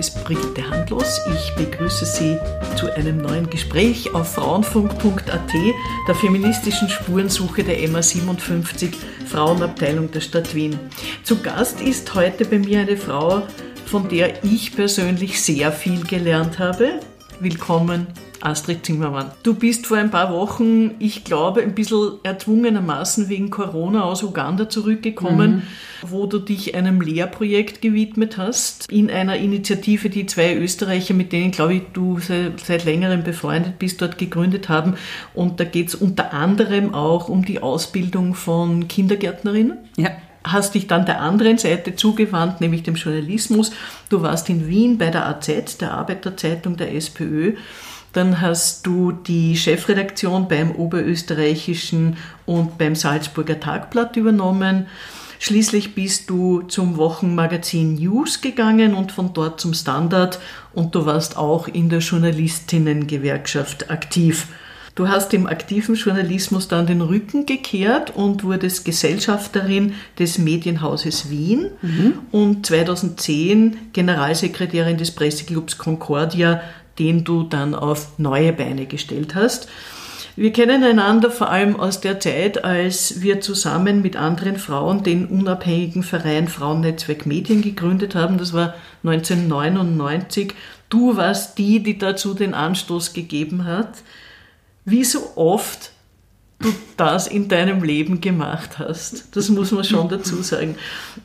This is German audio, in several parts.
ist Brigitte Handlos. Ich begrüße Sie zu einem neuen Gespräch auf frauenfunk.at, der feministischen Spurensuche der MA 57 Frauenabteilung der Stadt Wien. Zu Gast ist heute bei mir eine Frau, von der ich persönlich sehr viel gelernt habe. Willkommen, Astrid Zimmermann. Du bist vor ein paar Wochen, ich glaube, ein bisschen erzwungenermaßen wegen Corona aus Uganda zurückgekommen, mhm. wo du dich einem Lehrprojekt gewidmet hast, in einer Initiative, die zwei Österreicher, mit denen, glaube ich, du seit, seit längerem befreundet bist, dort gegründet haben. Und da geht es unter anderem auch um die Ausbildung von Kindergärtnerinnen. Ja hast dich dann der anderen Seite zugewandt, nämlich dem Journalismus. Du warst in Wien bei der AZ, der Arbeiterzeitung der SPÖ, dann hast du die Chefredaktion beim Oberösterreichischen und beim Salzburger Tagblatt übernommen. Schließlich bist du zum Wochenmagazin News gegangen und von dort zum Standard und du warst auch in der Journalistinnengewerkschaft aktiv. Du hast dem aktiven Journalismus dann den Rücken gekehrt und wurdest Gesellschafterin des Medienhauses Wien mhm. und 2010 Generalsekretärin des Presseclubs Concordia den du dann auf neue Beine gestellt hast. Wir kennen einander vor allem aus der Zeit, als wir zusammen mit anderen Frauen den unabhängigen Verein Frauennetzwerk Medien gegründet haben. Das war 1999. Du warst die, die dazu den Anstoß gegeben hat. Wie so oft du das in deinem Leben gemacht hast. Das muss man schon dazu sagen.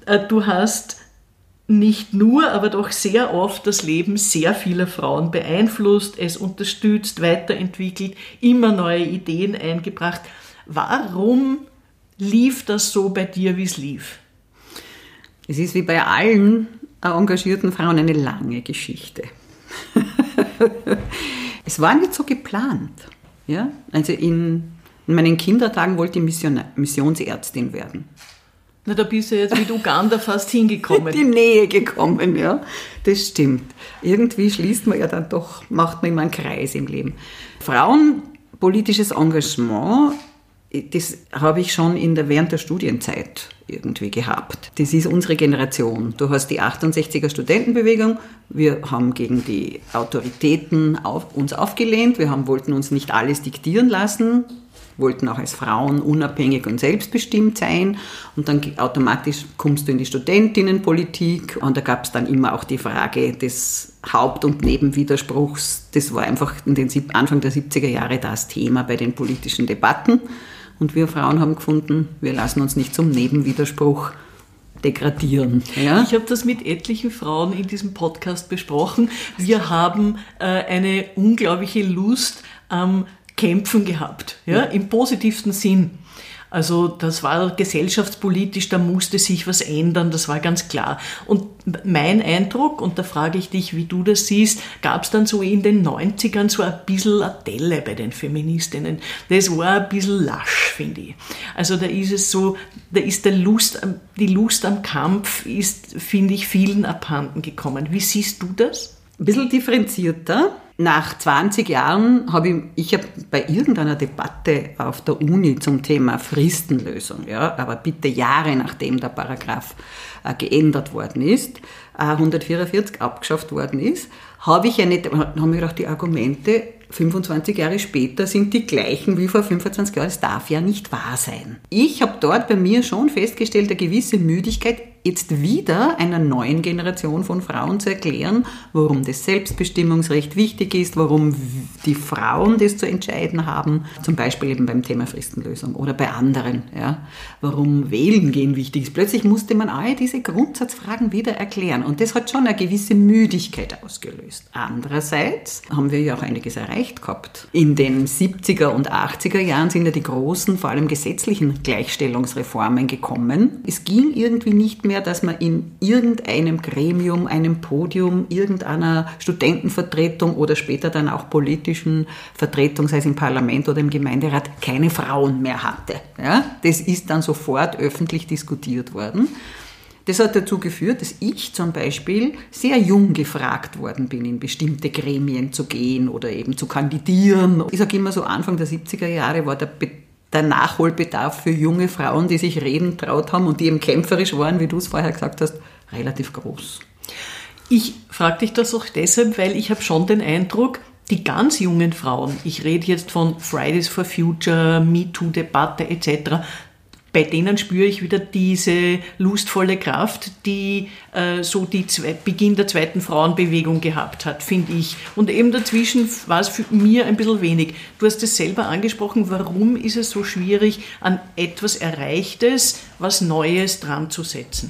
Äh, du hast nicht nur, aber doch sehr oft das Leben sehr vieler Frauen beeinflusst, es unterstützt, weiterentwickelt, immer neue Ideen eingebracht. Warum lief das so bei dir, wie es lief? Es ist wie bei allen engagierten Frauen eine lange Geschichte. es war nicht so geplant. Ja? Also in, in meinen Kindertagen wollte ich Mission, Missionsärztin werden. Na, da bist du jetzt mit Uganda fast hingekommen. Die Nähe gekommen, ja. Das stimmt. Irgendwie schließt man ja dann doch, macht man immer einen Kreis im Leben. Frauenpolitisches Engagement, das habe ich schon in der, während der Studienzeit irgendwie gehabt. Das ist unsere Generation. Du hast die 68er Studentenbewegung. Wir haben gegen die Autoritäten auf, uns aufgelehnt. Wir haben, wollten uns nicht alles diktieren lassen wollten auch als Frauen unabhängig und selbstbestimmt sein. Und dann automatisch kommst du in die Studentinnenpolitik. Und da gab es dann immer auch die Frage des Haupt- und Nebenwiderspruchs. Das war einfach in den Anfang der 70er Jahre das Thema bei den politischen Debatten. Und wir Frauen haben gefunden, wir lassen uns nicht zum Nebenwiderspruch degradieren. Ja? Ich habe das mit etlichen Frauen in diesem Podcast besprochen. Wir haben äh, eine unglaubliche Lust am Kämpfen gehabt, ja, ja. im positivsten Sinn. Also das war gesellschaftspolitisch, da musste sich was ändern, das war ganz klar. Und mein Eindruck, und da frage ich dich, wie du das siehst, gab es dann so in den 90ern so ein bisschen eine Delle bei den Feministinnen. Das war ein bisschen lasch, finde ich. Also da ist es so, da ist der Lust, die Lust am Kampf ist, finde ich, vielen abhanden gekommen. Wie siehst du das? Ein bisschen differenzierter nach 20 Jahren habe ich, ich habe bei irgendeiner Debatte auf der Uni zum Thema Fristenlösung, ja, aber bitte Jahre nachdem der Paragraph äh, geändert worden ist, äh, 144 abgeschafft worden ist, habe ich ja nicht, haben mir gedacht, die Argumente 25 Jahre später sind die gleichen wie vor 25 Jahren. Das darf ja nicht wahr sein. Ich habe dort bei mir schon festgestellt, eine gewisse Müdigkeit, jetzt wieder einer neuen Generation von Frauen zu erklären, warum das Selbstbestimmungsrecht wichtig ist, warum die Frauen das zu entscheiden haben, zum Beispiel eben beim Thema Fristenlösung oder bei anderen, ja, warum Wählen gehen wichtig ist. Plötzlich musste man all diese Grundsatzfragen wieder erklären und das hat schon eine gewisse Müdigkeit ausgelöst. Andererseits haben wir ja auch einiges erreicht gehabt. In den 70er und 80er Jahren sind ja die großen, vor allem gesetzlichen Gleichstellungsreformen gekommen. Es ging irgendwie nicht mehr mehr, dass man in irgendeinem Gremium, einem Podium, irgendeiner Studentenvertretung oder später dann auch politischen Vertretung, sei es im Parlament oder im Gemeinderat, keine Frauen mehr hatte. Ja? Das ist dann sofort öffentlich diskutiert worden. Das hat dazu geführt, dass ich zum Beispiel sehr jung gefragt worden bin, in bestimmte Gremien zu gehen oder eben zu kandidieren. Ich sage immer so, Anfang der 70er Jahre war der der Nachholbedarf für junge Frauen, die sich reden traut haben und die eben kämpferisch waren, wie du es vorher gesagt hast, relativ groß. Ich frage dich das auch deshalb, weil ich habe schon den Eindruck, die ganz jungen Frauen, ich rede jetzt von Fridays for Future, MeToo-Debatte etc., bei denen spüre ich wieder diese lustvolle Kraft, die äh, so die zwei, Beginn der zweiten Frauenbewegung gehabt hat, finde ich. Und eben dazwischen war es für mir ein bisschen wenig. Du hast es selber angesprochen, warum ist es so schwierig, an etwas Erreichtes, was Neues dran zu setzen?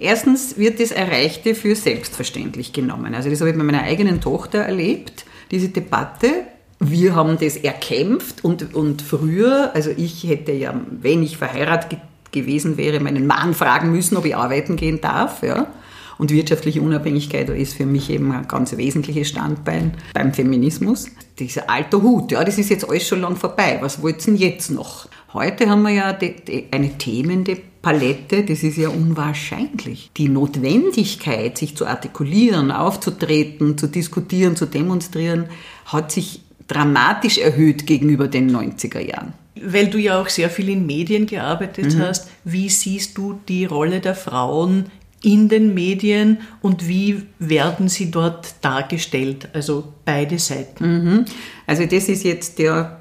Erstens wird das Erreichte für selbstverständlich genommen. Also das habe ich bei meiner eigenen Tochter erlebt, diese Debatte wir haben das erkämpft und, und früher, also ich hätte ja, wenn ich verheiratet gewesen wäre, meinen Mann fragen müssen, ob ich arbeiten gehen darf. Ja. Und wirtschaftliche Unabhängigkeit ist für mich eben ein ganz wesentliches Standbein beim Feminismus. Dieser alte Hut, ja, das ist jetzt alles schon lang vorbei. Was wollt's denn jetzt noch? Heute haben wir ja die, die, eine Themenpalette, das ist ja unwahrscheinlich. Die Notwendigkeit, sich zu artikulieren, aufzutreten, zu diskutieren, zu demonstrieren, hat sich dramatisch erhöht gegenüber den 90er Jahren. Weil du ja auch sehr viel in Medien gearbeitet mhm. hast, wie siehst du die Rolle der Frauen in den Medien und wie werden sie dort dargestellt? Also beide Seiten. Mhm. Also das ist jetzt der,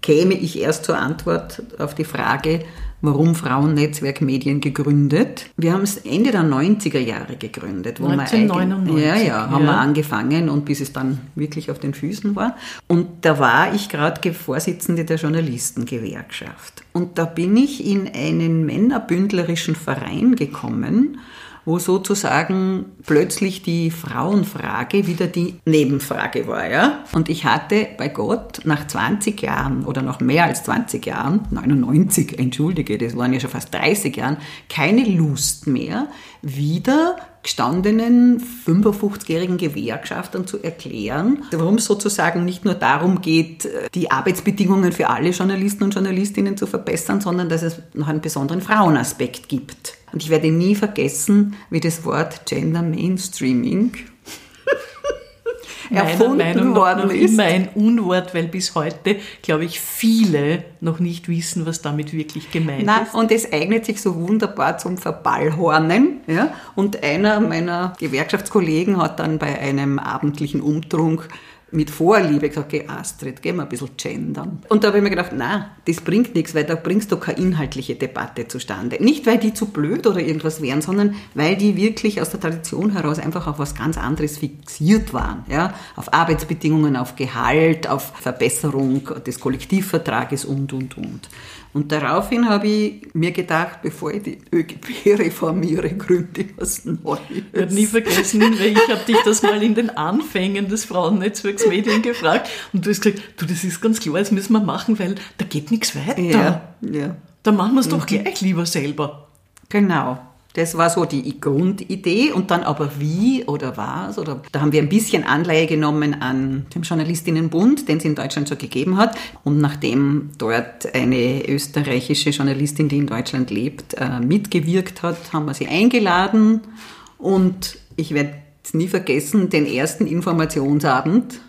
käme ich erst zur Antwort auf die Frage, warum Frauennetzwerk Medien gegründet. Wir haben es Ende der 90er Jahre gegründet. Wo 1999. Wir ja, ja, haben ja. wir angefangen und bis es dann wirklich auf den Füßen war. Und da war ich gerade Vorsitzende der Journalistengewerkschaft. Und da bin ich in einen männerbündlerischen Verein gekommen, wo sozusagen plötzlich die Frauenfrage wieder die Nebenfrage war. Ja? Und ich hatte bei Gott nach 20 Jahren oder noch mehr als 20 Jahren, 99, entschuldige, das waren ja schon fast 30 Jahren, keine Lust mehr, wieder gestandenen 55-jährigen Gewerkschaftern zu erklären, warum es sozusagen nicht nur darum geht, die Arbeitsbedingungen für alle Journalisten und Journalistinnen zu verbessern, sondern dass es noch einen besonderen Frauenaspekt gibt. Und ich werde nie vergessen, wie das Wort Gender Mainstreaming erfunden Meinung worden noch ist. immer ein Unwort, weil bis heute, glaube ich, viele noch nicht wissen, was damit wirklich gemeint Nein, ist. Und es eignet sich so wunderbar zum Verballhornen. Ja? Und einer meiner Gewerkschaftskollegen hat dann bei einem abendlichen Umtrunk mit Vorliebe gesagt, geh Astrid, geh mal ein bisschen gendern. Und da habe ich mir gedacht, na, das bringt nichts, weil da bringst du keine inhaltliche Debatte zustande. Nicht, weil die zu blöd oder irgendwas wären, sondern weil die wirklich aus der Tradition heraus einfach auf was ganz anderes fixiert waren. Ja? Auf Arbeitsbedingungen, auf Gehalt, auf Verbesserung des Kollektivvertrages und, und, und. Und daraufhin habe ich mir gedacht, bevor ich die ÖGB reformiere, gründe ich was Neues. Ich werde nie vergessen, weil ich habe dich das mal in den Anfängen des Frauennetzwerks Medien gefragt und du hast gesagt, du, das ist ganz klar, das müssen wir machen, weil da geht nichts weiter. Ja, ja. Da machen wir es doch mhm. gleich lieber selber. Genau. Das war so die Grundidee und dann aber wie oder was oder da haben wir ein bisschen Anleihe genommen an dem Journalistinnenbund, den es in Deutschland schon gegeben hat. Und nachdem dort eine österreichische Journalistin, die in Deutschland lebt, äh, mitgewirkt hat, haben wir sie eingeladen. Und ich werde nie vergessen, den ersten Informationsabend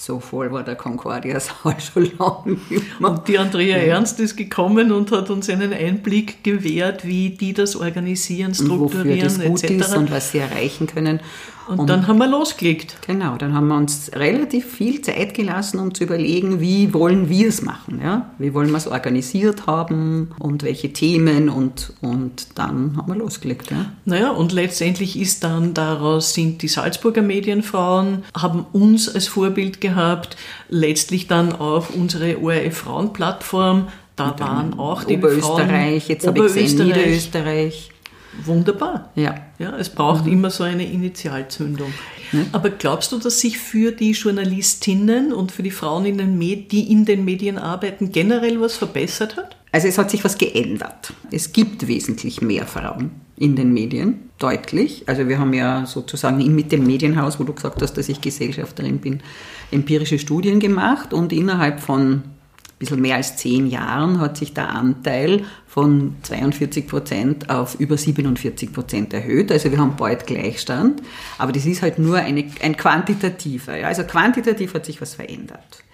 so voll war der Concordia-Saal schon lange Und die Andrea Ernst ist gekommen und hat uns einen Einblick gewährt, wie die das organisieren, strukturieren und das gut etc. Ist und was sie erreichen können. Und, und, dann haben wir losgelegt. Genau, dann haben wir uns relativ viel Zeit gelassen, um zu überlegen, wie wollen wir es machen. Ja? Wie wollen wir es organisiert haben und welche Themen und, und dann haben wir losgelegt. Ja? Naja, und letztendlich ist dann daraus, sind die Salzburger Medienfrauen, haben uns als Vorbild gehabt, letztlich dann auch unsere ORF Frauenplattform, da waren auch die Oberösterreich, Frauen, jetzt habe ich gesehen, Niederösterreich. Wunderbar. Ja. ja es braucht mhm. immer so eine Initialzündung. Mhm. Aber glaubst du, dass sich für die Journalistinnen und für die Frauen, in den Med die in den Medien arbeiten, generell was verbessert hat? Also es hat sich was geändert. Es gibt wesentlich mehr Frauen in den Medien, deutlich. Also wir haben ja sozusagen mit dem Medienhaus, wo du gesagt hast, dass ich Gesellschafterin bin, empirische Studien gemacht und innerhalb von bisschen mehr als zehn Jahren hat sich der Anteil von 42 Prozent auf über 47 Prozent erhöht. Also wir haben bald Gleichstand. Aber das ist halt nur eine, ein quantitativer. Ja. Also quantitativ hat sich was verändert.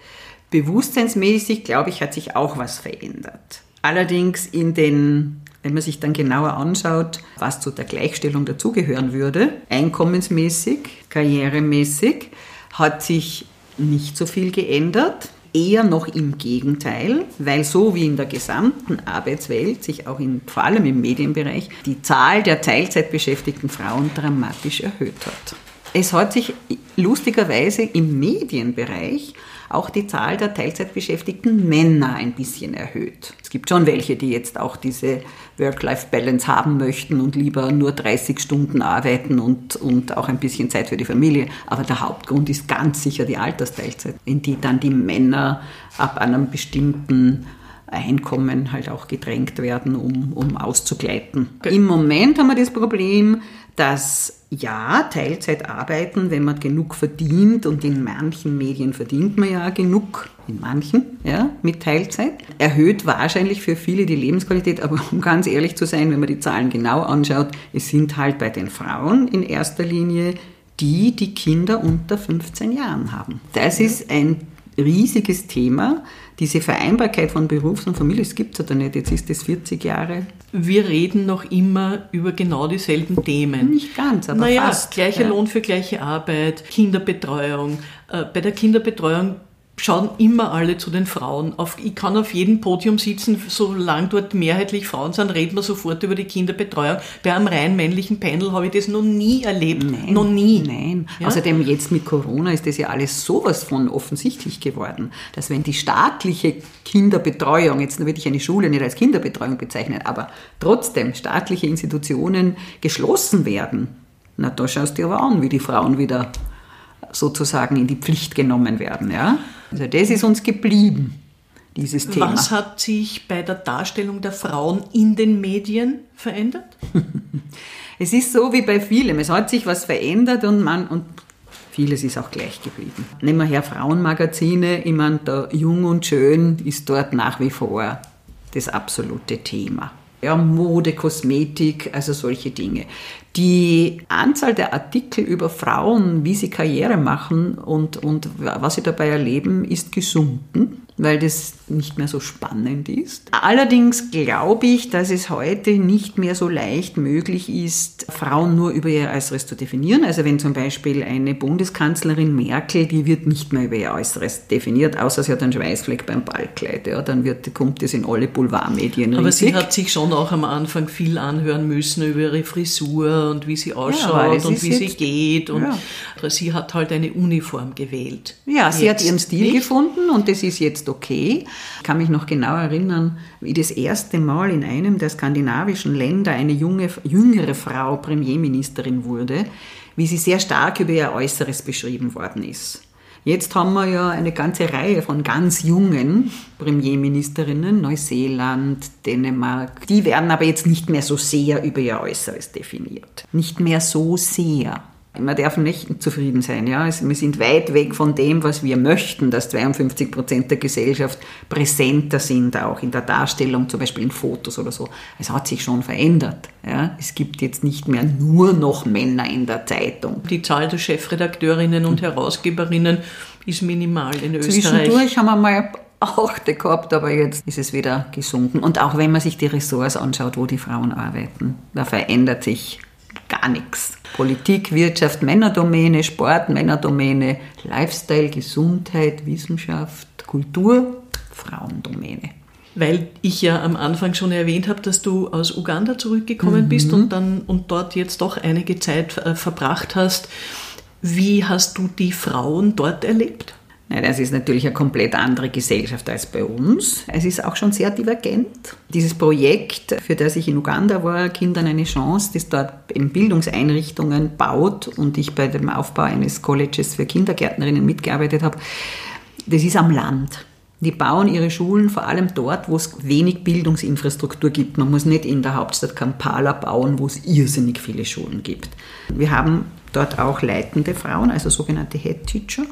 Bewusstseinsmäßig, glaube ich, hat sich auch was verändert. Allerdings in den Wenn man sich dann genauer anschaut, was zu der Gleichstellung dazugehören würde, einkommensmäßig, karrieremäßig, hat sich nicht so viel geändert. Eher noch im Gegenteil, weil so wie in der gesamten Arbeitswelt sich auch in, vor allem im Medienbereich die Zahl der Teilzeitbeschäftigten Frauen dramatisch erhöht hat. Es hat sich lustigerweise im Medienbereich auch die Zahl der Teilzeitbeschäftigten Männer ein bisschen erhöht. Es gibt schon welche, die jetzt auch diese Work-Life-Balance haben möchten und lieber nur 30 Stunden arbeiten und, und auch ein bisschen Zeit für die Familie. Aber der Hauptgrund ist ganz sicher die Altersteilzeit, in die dann die Männer ab einem bestimmten Einkommen halt auch gedrängt werden, um, um auszugleiten. Okay. Im Moment haben wir das Problem, dass ja, Teilzeit arbeiten, wenn man genug verdient und in manchen Medien verdient man ja genug, in manchen, ja, mit Teilzeit, erhöht wahrscheinlich für viele die Lebensqualität, aber um ganz ehrlich zu sein, wenn man die Zahlen genau anschaut, es sind halt bei den Frauen in erster Linie die, die Kinder unter 15 Jahren haben. Das ist ein riesiges Thema. Diese Vereinbarkeit von Berufs- und Familie, es gibt es oder nicht, jetzt ist es 40 Jahre. Wir reden noch immer über genau dieselben Themen. Nicht ganz, aber naja, fast. Gleicher ja. Lohn für gleiche Arbeit, Kinderbetreuung. Äh, bei der Kinderbetreuung schauen immer alle zu den Frauen. Auf, ich kann auf jedem Podium sitzen, solange dort mehrheitlich Frauen sind, reden wir sofort über die Kinderbetreuung. Bei einem rein männlichen Panel habe ich das noch nie erlebt. Nein, noch nie. Nein. Ja? Außerdem jetzt mit Corona ist das ja alles sowas von offensichtlich geworden, dass wenn die staatliche Kinderbetreuung, jetzt würde ich eine Schule nicht als Kinderbetreuung bezeichnen, aber trotzdem staatliche Institutionen geschlossen werden, na da schaust du dir aber an, wie die Frauen wieder sozusagen in die Pflicht genommen werden. Ja? Also das ist uns geblieben, dieses Thema. Was hat sich bei der Darstellung der Frauen in den Medien verändert? es ist so wie bei vielem. Es hat sich was verändert und man und vieles ist auch gleich geblieben. Nehmen wir her Frauenmagazine. Ich meine, der Jung und Schön ist dort nach wie vor das absolute Thema ja, Mode, Kosmetik, also solche Dinge. Die Anzahl der Artikel über Frauen, wie sie Karriere machen und, und was sie dabei erleben, ist gesunken weil das nicht mehr so spannend ist. Allerdings glaube ich, dass es heute nicht mehr so leicht möglich ist, Frauen nur über ihr Äußeres zu definieren. Also wenn zum Beispiel eine Bundeskanzlerin Merkel, die wird nicht mehr über ihr Äußeres definiert, außer sie hat einen Schweißfleck beim Ballkleid. Ja, dann wird, kommt das in alle Boulevardmedien Aber riesig. sie hat sich schon auch am Anfang viel anhören müssen über ihre Frisur und wie sie ausschaut ja, und wie sie geht. Und ja. sie hat halt eine Uniform gewählt. Ja, sie jetzt hat ihren Stil nicht. gefunden und das ist jetzt okay. Ich kann mich noch genau erinnern, wie das erste Mal in einem der skandinavischen Länder eine junge, jüngere Frau Premierministerin wurde, wie sie sehr stark über ihr Äußeres beschrieben worden ist. Jetzt haben wir ja eine ganze Reihe von ganz jungen Premierministerinnen, Neuseeland, Dänemark. Die werden aber jetzt nicht mehr so sehr über ihr Äußeres definiert. Nicht mehr so sehr. Man darf nicht zufrieden sein. Ja? wir sind weit weg von dem, was wir möchten, dass 52 Prozent der Gesellschaft präsenter sind, auch in der Darstellung, zum Beispiel in Fotos oder so. Es hat sich schon verändert. Ja? Es gibt jetzt nicht mehr nur noch Männer in der Zeitung. Die Zahl der Chefredakteurinnen und Herausgeberinnen ist minimal in Österreich. Zwischendurch haben wir mal Achte gehabt, aber jetzt ist es wieder gesunken. Und auch wenn man sich die Ressorts anschaut, wo die Frauen arbeiten, da verändert sich gar nichts. Politik, Wirtschaft, Männerdomäne, Sport, Männerdomäne, Lifestyle, Gesundheit, Wissenschaft, Kultur, Frauendomäne. Weil ich ja am Anfang schon erwähnt habe, dass du aus Uganda zurückgekommen mhm. bist und dann und dort jetzt doch einige Zeit äh, verbracht hast. Wie hast du die Frauen dort erlebt? Nein, das ist natürlich eine komplett andere Gesellschaft als bei uns. Es ist auch schon sehr divergent. Dieses Projekt, für das ich in Uganda war, Kindern eine Chance, das dort in Bildungseinrichtungen baut und ich bei dem Aufbau eines Colleges für Kindergärtnerinnen mitgearbeitet habe, das ist am Land. Die bauen ihre Schulen vor allem dort, wo es wenig Bildungsinfrastruktur gibt. Man muss nicht in der Hauptstadt Kampala bauen, wo es irrsinnig viele Schulen gibt. Wir haben dort auch leitende Frauen, also sogenannte Head Teacher.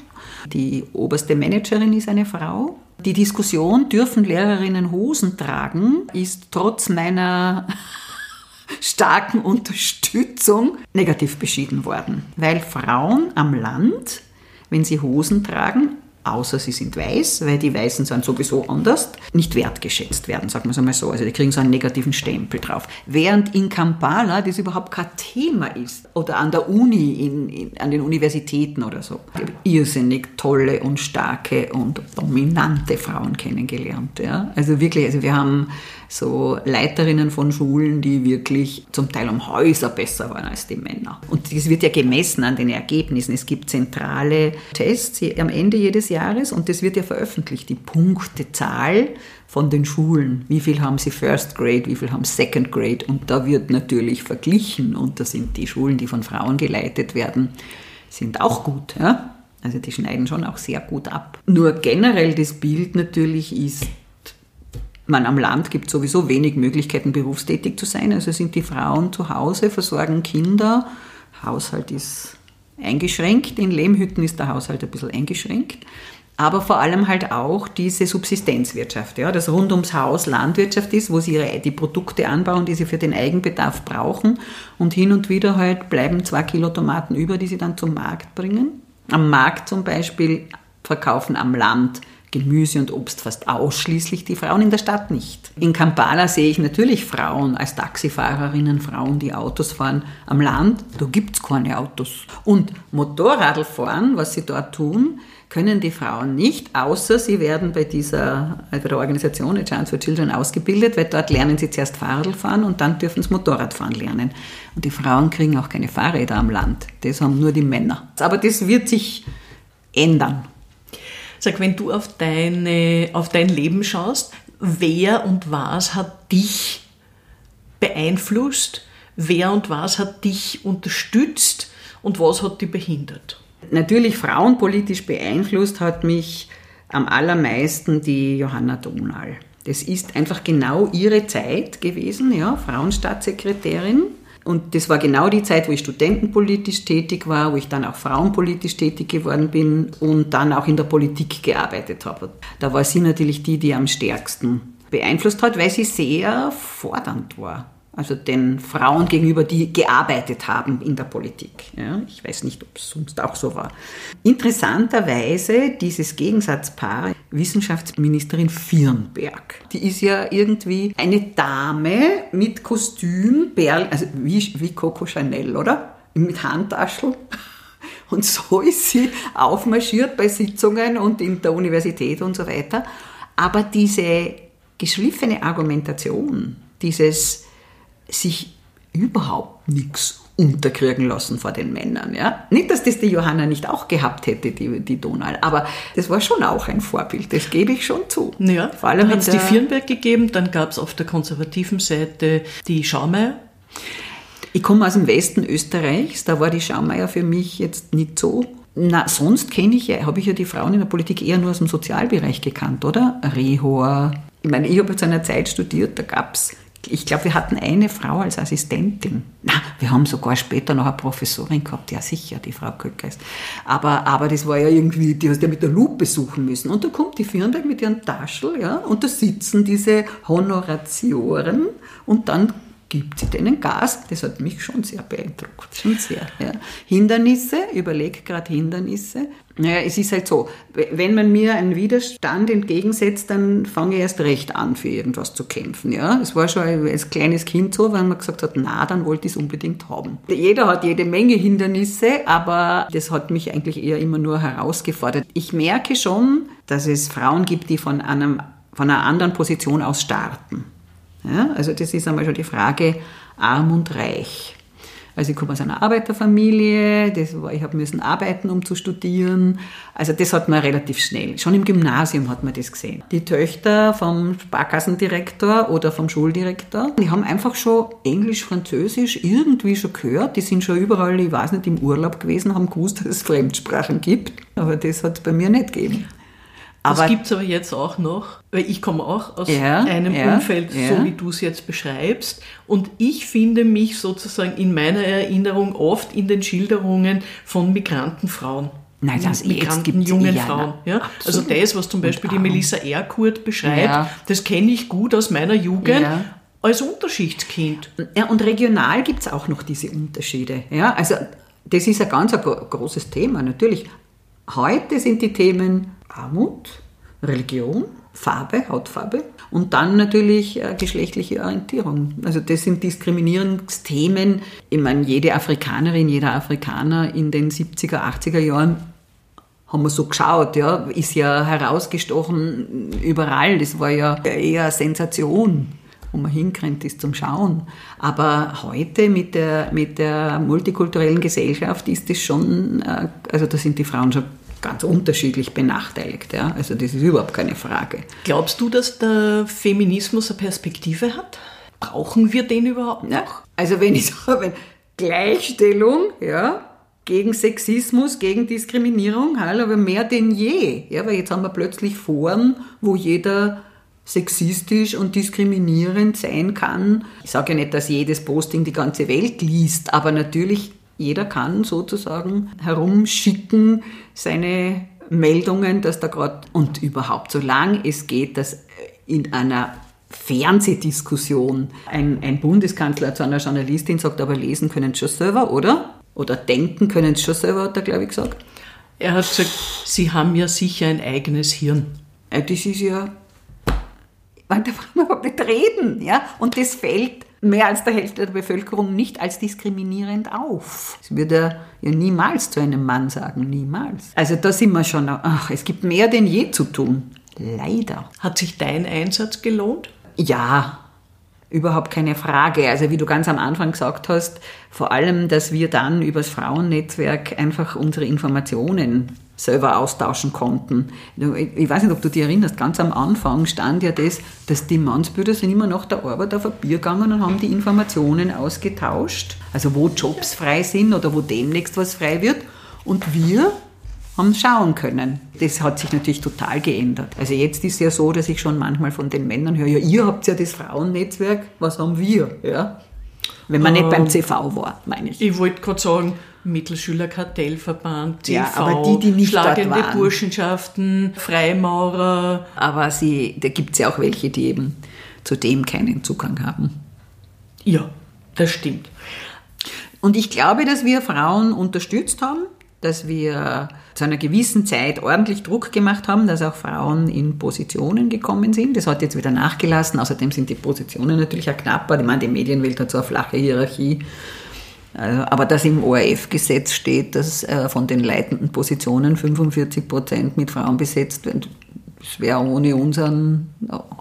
Die oberste Managerin ist eine Frau. Die Diskussion, dürfen Lehrerinnen Hosen tragen, ist trotz meiner starken Unterstützung negativ beschieden worden, weil Frauen am Land, wenn sie Hosen tragen, außer sie sind weiß, weil die Weißen sind sowieso anders, nicht wertgeschätzt werden, sagen wir es einmal so. Also die kriegen so einen negativen Stempel drauf. Während in Kampala das überhaupt kein Thema ist. Oder an der Uni, in, in, an den Universitäten oder so. Ich habe irrsinnig tolle und starke und dominante Frauen kennengelernt. Ja? Also wirklich, also wir haben so Leiterinnen von Schulen, die wirklich zum Teil um Häuser besser waren als die Männer. Und das wird ja gemessen an den Ergebnissen. Es gibt zentrale Tests am Ende jedes Jahres und das wird ja veröffentlicht, die Punktezahl von den Schulen. Wie viel haben sie First Grade, wie viel haben Second Grade? Und da wird natürlich verglichen und da sind die Schulen, die von Frauen geleitet werden, sind auch gut. Ja? Also die schneiden schon auch sehr gut ab. Nur generell das Bild natürlich ist, man am Land gibt sowieso wenig Möglichkeiten, berufstätig zu sein. Also sind die Frauen zu Hause, versorgen Kinder. Haushalt ist eingeschränkt. In Lehmhütten ist der Haushalt ein bisschen eingeschränkt. Aber vor allem halt auch diese Subsistenzwirtschaft, ja, das rund ums Haus Landwirtschaft ist, wo sie ihre, die Produkte anbauen, die sie für den Eigenbedarf brauchen. Und hin und wieder halt bleiben zwei Kilo Tomaten über, die sie dann zum Markt bringen. Am Markt zum Beispiel verkaufen am Land Gemüse und Obst fast ausschließlich die Frauen, in der Stadt nicht. In Kampala sehe ich natürlich Frauen als Taxifahrerinnen, Frauen, die Autos fahren. Am Land, da gibt es keine Autos. Und Motorradfahren, was sie dort tun, können die Frauen nicht, außer sie werden bei dieser, bei der Organisation A Chance for Children ausgebildet, weil dort lernen sie zuerst Fahrradfahren und dann dürfen sie Motorradfahren lernen. Und die Frauen kriegen auch keine Fahrräder am Land. Das haben nur die Männer. Aber das wird sich ändern. Sag, wenn du auf, deine, auf dein Leben schaust, wer und was hat dich beeinflusst? Wer und was hat dich unterstützt und was hat dich behindert? Natürlich frauenpolitisch beeinflusst hat mich am allermeisten die Johanna Donal. Das ist einfach genau ihre Zeit gewesen, ja, Frauenstaatssekretärin. Und das war genau die Zeit, wo ich studentenpolitisch tätig war, wo ich dann auch frauenpolitisch tätig geworden bin und dann auch in der Politik gearbeitet habe. Da war sie natürlich die, die am stärksten beeinflusst hat, weil sie sehr fordernd war. Also den Frauen gegenüber, die gearbeitet haben in der Politik. Ja, ich weiß nicht, ob es sonst auch so war. Interessanterweise dieses Gegensatzpaar Wissenschaftsministerin Firnberg. Die ist ja irgendwie eine Dame mit Kostüm, Perl, also wie, wie Coco Chanel, oder? Mit Handtaschel. Und so ist sie aufmarschiert bei Sitzungen und in der Universität und so weiter. Aber diese geschliffene Argumentation, dieses sich überhaupt nichts unterkriegen lassen vor den Männern. Ja? Nicht, dass das die Johanna nicht auch gehabt hätte, die, die Donal, aber das war schon auch ein Vorbild, das gebe ich schon zu. Ja, Vor allem hat es die Firnberg gegeben, dann gab es auf der konservativen Seite die Schaumeier. Ich komme aus dem Westen Österreichs, da war die Schaumeier für mich jetzt nicht so na, sonst kenne ich ja, habe ich ja die Frauen in der Politik eher nur aus dem Sozialbereich gekannt, oder? Rehor. Ich meine, ich habe zu einer Zeit studiert, da gab es ich glaube, wir hatten eine Frau als Assistentin. Na, wir haben sogar später noch eine Professorin gehabt, ja sicher, die Frau Köcker ist. Aber, aber das war ja irgendwie, die hast du ja mit der Lupe suchen müssen. Und da kommt die Firnberg mit ihren Taschel, ja, und da sitzen diese Honoratioren und dann gibt sie denen Gas. Das hat mich schon sehr beeindruckt. Schon sehr. Ja. Hindernisse, überleg gerade Hindernisse. Naja, es ist halt so, wenn man mir einen Widerstand entgegensetzt, dann fange ich erst recht an, für irgendwas zu kämpfen. Ja, Es war schon als kleines Kind so, wenn man gesagt hat, na, dann wollte ich es unbedingt haben. Jeder hat jede Menge Hindernisse, aber das hat mich eigentlich eher immer nur herausgefordert. Ich merke schon, dass es Frauen gibt, die von, einem, von einer anderen Position aus starten. Ja, also das ist einmal schon die Frage arm und reich. Also ich komme aus einer Arbeiterfamilie, das war, ich habe müssen arbeiten, um zu studieren. Also das hat man relativ schnell. Schon im Gymnasium hat man das gesehen. Die Töchter vom Sparkassendirektor oder vom Schuldirektor, die haben einfach schon Englisch, Französisch irgendwie schon gehört. Die sind schon überall, ich weiß nicht, im Urlaub gewesen, haben gewusst, dass es Fremdsprachen gibt. Aber das hat es bei mir nicht gegeben. Aber das gibt es aber jetzt auch noch, weil ich komme auch aus ja, einem ja, Umfeld, ja. so wie du es jetzt beschreibst. Und ich finde mich sozusagen in meiner Erinnerung oft in den Schilderungen von Migrantenfrauen. Nein, das Migranten, jungen Frauen. Ja? Also das, was zum Beispiel die Melissa Erkurt beschreibt, das kenne ich gut aus meiner Jugend als Unterschichtskind. Ja, und regional gibt es auch noch diese Unterschiede. Ja, also das ist ein ganz ein großes Thema, natürlich. Heute sind die Themen Armut, Religion, Farbe, Hautfarbe und dann natürlich äh, geschlechtliche Orientierung. Also das sind Diskriminierungsthemen. Ich meine, jede Afrikanerin, jeder Afrikaner in den 70er, 80er Jahren haben wir so geschaut, ja, ist ja herausgestochen überall. Das war ja eher eine Sensation, wo man hinkommt, ist zum Schauen. Aber heute mit der, mit der multikulturellen Gesellschaft ist das schon, äh, also da sind die Frauen schon ganz unterschiedlich benachteiligt. Ja? Also das ist überhaupt keine Frage. Glaubst du, dass der Feminismus eine Perspektive hat? Brauchen wir den überhaupt noch? Ja, also wenn ich sage, Gleichstellung, ja, gegen Sexismus, gegen Diskriminierung, aber mehr denn je. Ja, weil jetzt haben wir plötzlich Foren, wo jeder sexistisch und diskriminierend sein kann. Ich sage ja nicht, dass jedes Posting die ganze Welt liest, aber natürlich jeder kann sozusagen herumschicken seine Meldungen, dass da gerade und überhaupt, solange es geht, dass in einer Fernsehdiskussion ein, ein Bundeskanzler zu einer Journalistin sagt, aber lesen können sie schon selber, oder? Oder denken können sie schon selber, hat er, glaube ich, gesagt. Er hat gesagt, sie haben ja sicher ein eigenes Hirn. Ja, das ist ja. Man darf überhaupt nicht reden, ja? Und das fällt mehr als der Hälfte der Bevölkerung nicht als diskriminierend auf. Das würde er ja niemals zu einem Mann sagen, niemals. Also da sind wir schon, ach, es gibt mehr denn je zu tun. Leider. Hat sich dein Einsatz gelohnt? Ja, überhaupt keine Frage. Also wie du ganz am Anfang gesagt hast, vor allem, dass wir dann übers Frauennetzwerk einfach unsere Informationen selber austauschen konnten. Ich weiß nicht, ob du dich erinnerst, ganz am Anfang stand ja das, dass die Mannsbilder sind immer nach der Arbeit auf ein Bier gegangen und haben die Informationen ausgetauscht, also wo Jobs frei sind oder wo demnächst was frei wird. Und wir haben schauen können. Das hat sich natürlich total geändert. Also jetzt ist es ja so, dass ich schon manchmal von den Männern höre, ja, ihr habt ja das Frauennetzwerk, was haben wir? Ja? Wenn man ähm, nicht beim ähm, CV war, meine ich. Ich wollte gerade sagen, Mittelschülerkartellverband, CV, ja, aber die, die nicht schlagende Burschenschaften, Freimaurer. Aber sie, da gibt es ja auch welche, die eben zu dem keinen Zugang haben. Ja, das stimmt. Und ich glaube, dass wir Frauen unterstützt haben, dass wir zu einer gewissen Zeit ordentlich Druck gemacht haben, dass auch Frauen in Positionen gekommen sind. Das hat jetzt wieder nachgelassen. Außerdem sind die Positionen natürlich auch knapper. Ich meine, die Medienwelt hat so eine flache Hierarchie. Also, aber dass im ORF-Gesetz steht, dass äh, von den leitenden Positionen 45 Prozent mit Frauen besetzt werden, das wäre ohne unseren,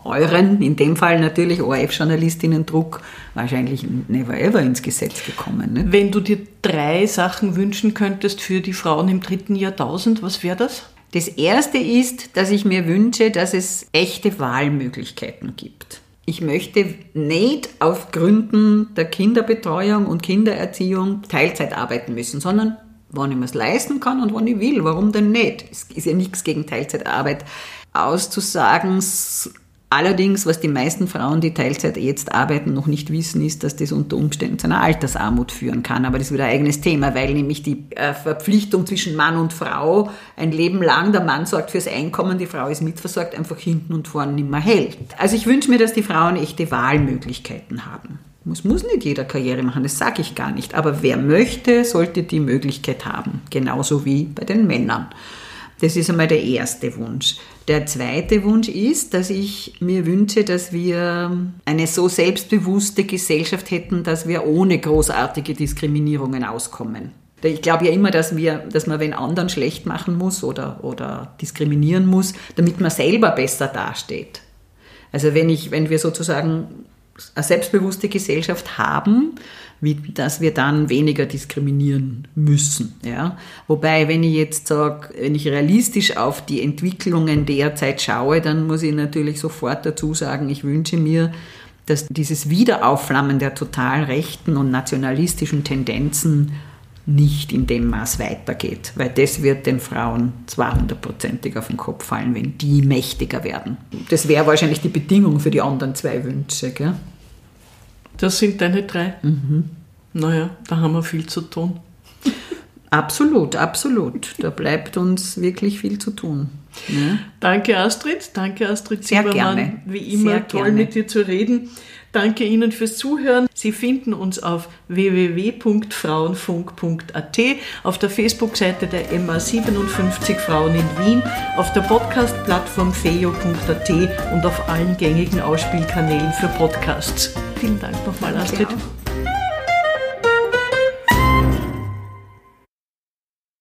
euren, in dem Fall natürlich ORF-Journalistinnen-Druck, wahrscheinlich never ever ins Gesetz gekommen. Ne? Wenn du dir drei Sachen wünschen könntest für die Frauen im dritten Jahrtausend, was wäre das? Das erste ist, dass ich mir wünsche, dass es echte Wahlmöglichkeiten gibt. Ich möchte nicht auf Gründen der Kinderbetreuung und Kindererziehung Teilzeit arbeiten müssen, sondern wann ich mir es leisten kann und wann ich will. Warum denn nicht? Es ist ja nichts gegen Teilzeitarbeit auszusagen. Allerdings, was die meisten Frauen, die Teilzeit jetzt arbeiten, noch nicht wissen, ist, dass das unter Umständen zu einer Altersarmut führen kann. Aber das ist wieder ein eigenes Thema, weil nämlich die äh, Verpflichtung zwischen Mann und Frau ein Leben lang, der Mann sorgt fürs Einkommen, die Frau ist mitversorgt, einfach hinten und vorne nicht mehr hält. Also ich wünsche mir, dass die Frauen echte Wahlmöglichkeiten haben. Es muss nicht jeder Karriere machen, das sage ich gar nicht. Aber wer möchte, sollte die Möglichkeit haben. Genauso wie bei den Männern. Das ist einmal der erste Wunsch. Der zweite Wunsch ist, dass ich mir wünsche, dass wir eine so selbstbewusste Gesellschaft hätten, dass wir ohne großartige Diskriminierungen auskommen. Ich glaube ja immer, dass, wir, dass man wenn anderen schlecht machen muss oder, oder diskriminieren muss, damit man selber besser dasteht. Also wenn, ich, wenn wir sozusagen eine selbstbewusste Gesellschaft haben, wie, dass wir dann weniger diskriminieren müssen. Ja? Wobei, wenn ich jetzt sage, wenn ich realistisch auf die Entwicklungen derzeit schaue, dann muss ich natürlich sofort dazu sagen, ich wünsche mir, dass dieses Wiederaufflammen der total rechten und nationalistischen Tendenzen nicht in dem Maß weitergeht, weil das wird den Frauen 200%ig auf den Kopf fallen, wenn die mächtiger werden. Das wäre wahrscheinlich die Bedingung für die anderen zwei Wünsche. Gell? Das sind deine drei? Mhm. Naja, da haben wir viel zu tun. Absolut, absolut. Da bleibt uns wirklich viel zu tun. Ja. Danke Astrid, danke Astrid Sehr Zimmermann. Gerne. Wie immer Sehr toll gerne. mit dir zu reden. Danke Ihnen fürs Zuhören. Sie finden uns auf www.frauenfunk.at, auf der Facebook-Seite der MA57 Frauen in Wien, auf der Podcast-Plattform feio.at und auf allen gängigen Ausspielkanälen für Podcasts. Vielen Dank nochmal, Astrid. Danke